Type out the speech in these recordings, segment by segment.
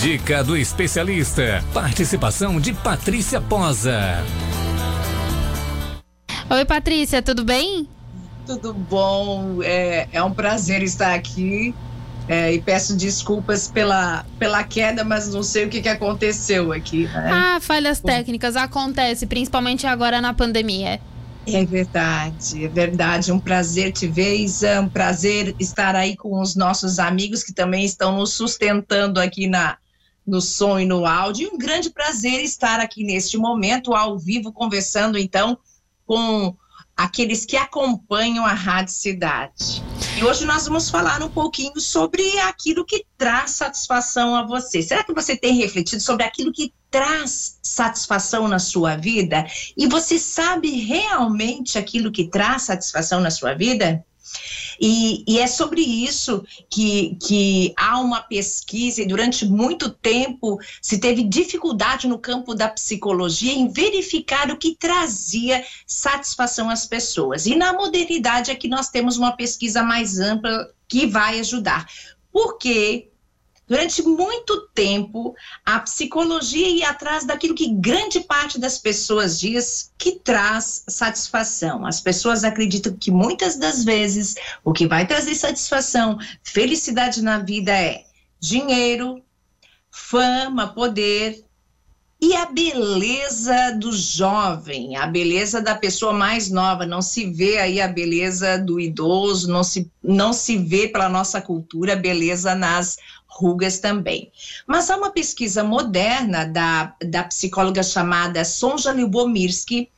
Dica do especialista. Participação de Patrícia Posa. Oi, Patrícia, tudo bem? Tudo bom. É, é um prazer estar aqui. É, e peço desculpas pela, pela queda, mas não sei o que, que aconteceu aqui. Né? Ah, falhas técnicas acontece, principalmente agora na pandemia. É verdade, é verdade. Um prazer te ver, Isa. Um prazer estar aí com os nossos amigos que também estão nos sustentando aqui na, no som e no áudio. E um grande prazer estar aqui neste momento, ao vivo, conversando então com aqueles que acompanham a Rádio Cidade. E hoje nós vamos falar um pouquinho sobre aquilo que traz satisfação a você. Será que você tem refletido sobre aquilo que traz satisfação na sua vida? E você sabe realmente aquilo que traz satisfação na sua vida? E, e, é sobre isso que, que há uma pesquisa, e durante muito tempo se teve dificuldade no campo da psicologia em verificar o que trazia satisfação às pessoas. E na modernidade é que nós temos uma pesquisa mais ampla que vai ajudar. Porque Durante muito tempo, a psicologia ia atrás daquilo que grande parte das pessoas diz que traz satisfação. As pessoas acreditam que muitas das vezes o que vai trazer satisfação, felicidade na vida é dinheiro, fama, poder, e a beleza do jovem, a beleza da pessoa mais nova, não se vê aí a beleza do idoso, não se, não se vê pela nossa cultura beleza nas rugas também. Mas há uma pesquisa moderna da, da psicóloga chamada Sonja Lyubomirsky,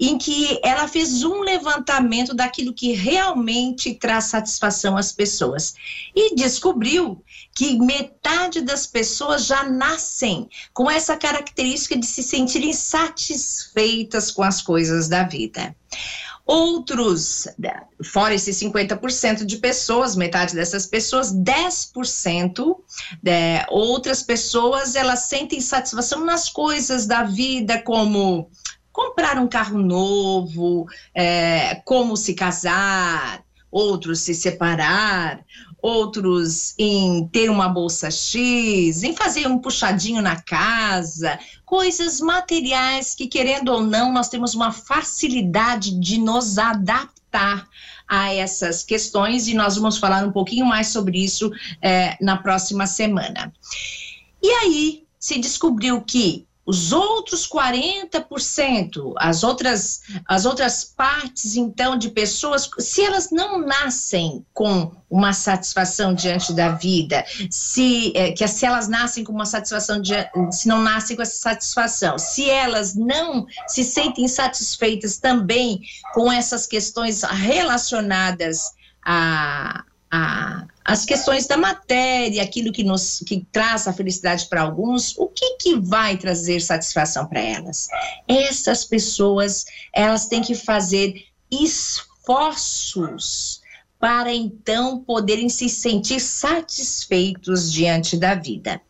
em que ela fez um levantamento daquilo que realmente traz satisfação às pessoas e descobriu que metade das pessoas já nascem com essa característica de se sentirem satisfeitas com as coisas da vida. Outros, fora esses 50% de pessoas, metade dessas pessoas, 10%, de, outras pessoas, elas sentem satisfação nas coisas da vida, como comprar um carro novo, é, como se casar, outros se separar, outros em ter uma bolsa X, em fazer um puxadinho na casa, coisas materiais que, querendo ou não, nós temos uma facilidade de nos adaptar a essas questões e nós vamos falar um pouquinho mais sobre isso é, na próxima semana. E aí se descobriu que os outros 40%, as outras, as outras partes, então, de pessoas, se elas não nascem com uma satisfação diante da vida, se, é, que se elas nascem com uma satisfação, de, se não nascem com essa satisfação, se elas não se sentem satisfeitas também com essas questões relacionadas a, a, as questões da matéria, aquilo que nos que traz a felicidade para alguns, o que que vai trazer satisfação para elas? Essas pessoas, elas têm que fazer esforços para então poderem se sentir satisfeitos diante da vida.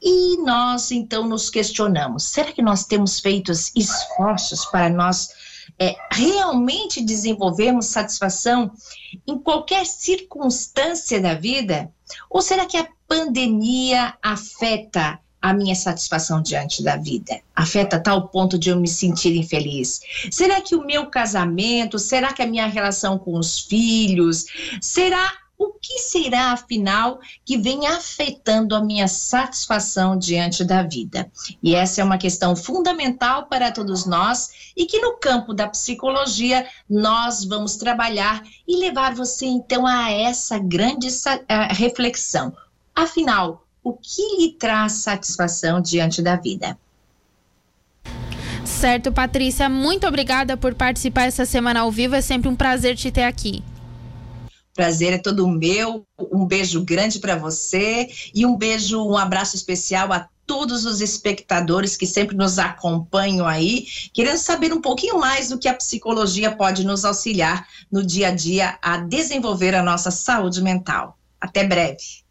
E nós então nos questionamos: será que nós temos feito esforços para nós é, realmente desenvolvermos satisfação em qualquer circunstância da vida? Ou será que a pandemia afeta a minha satisfação diante da vida? Afeta tal ponto de eu me sentir infeliz? Será que o meu casamento, será que a minha relação com os filhos, será o que será, afinal, que vem afetando a minha satisfação diante da vida? E essa é uma questão fundamental para todos nós e que no campo da psicologia nós vamos trabalhar e levar você então a essa grande reflexão. Afinal, o que lhe traz satisfação diante da vida? Certo, Patrícia, muito obrigada por participar essa semana ao vivo. É sempre um prazer te ter aqui. Prazer é todo meu. Um beijo grande para você e um beijo, um abraço especial a todos os espectadores que sempre nos acompanham aí, querendo saber um pouquinho mais do que a psicologia pode nos auxiliar no dia a dia a desenvolver a nossa saúde mental. Até breve.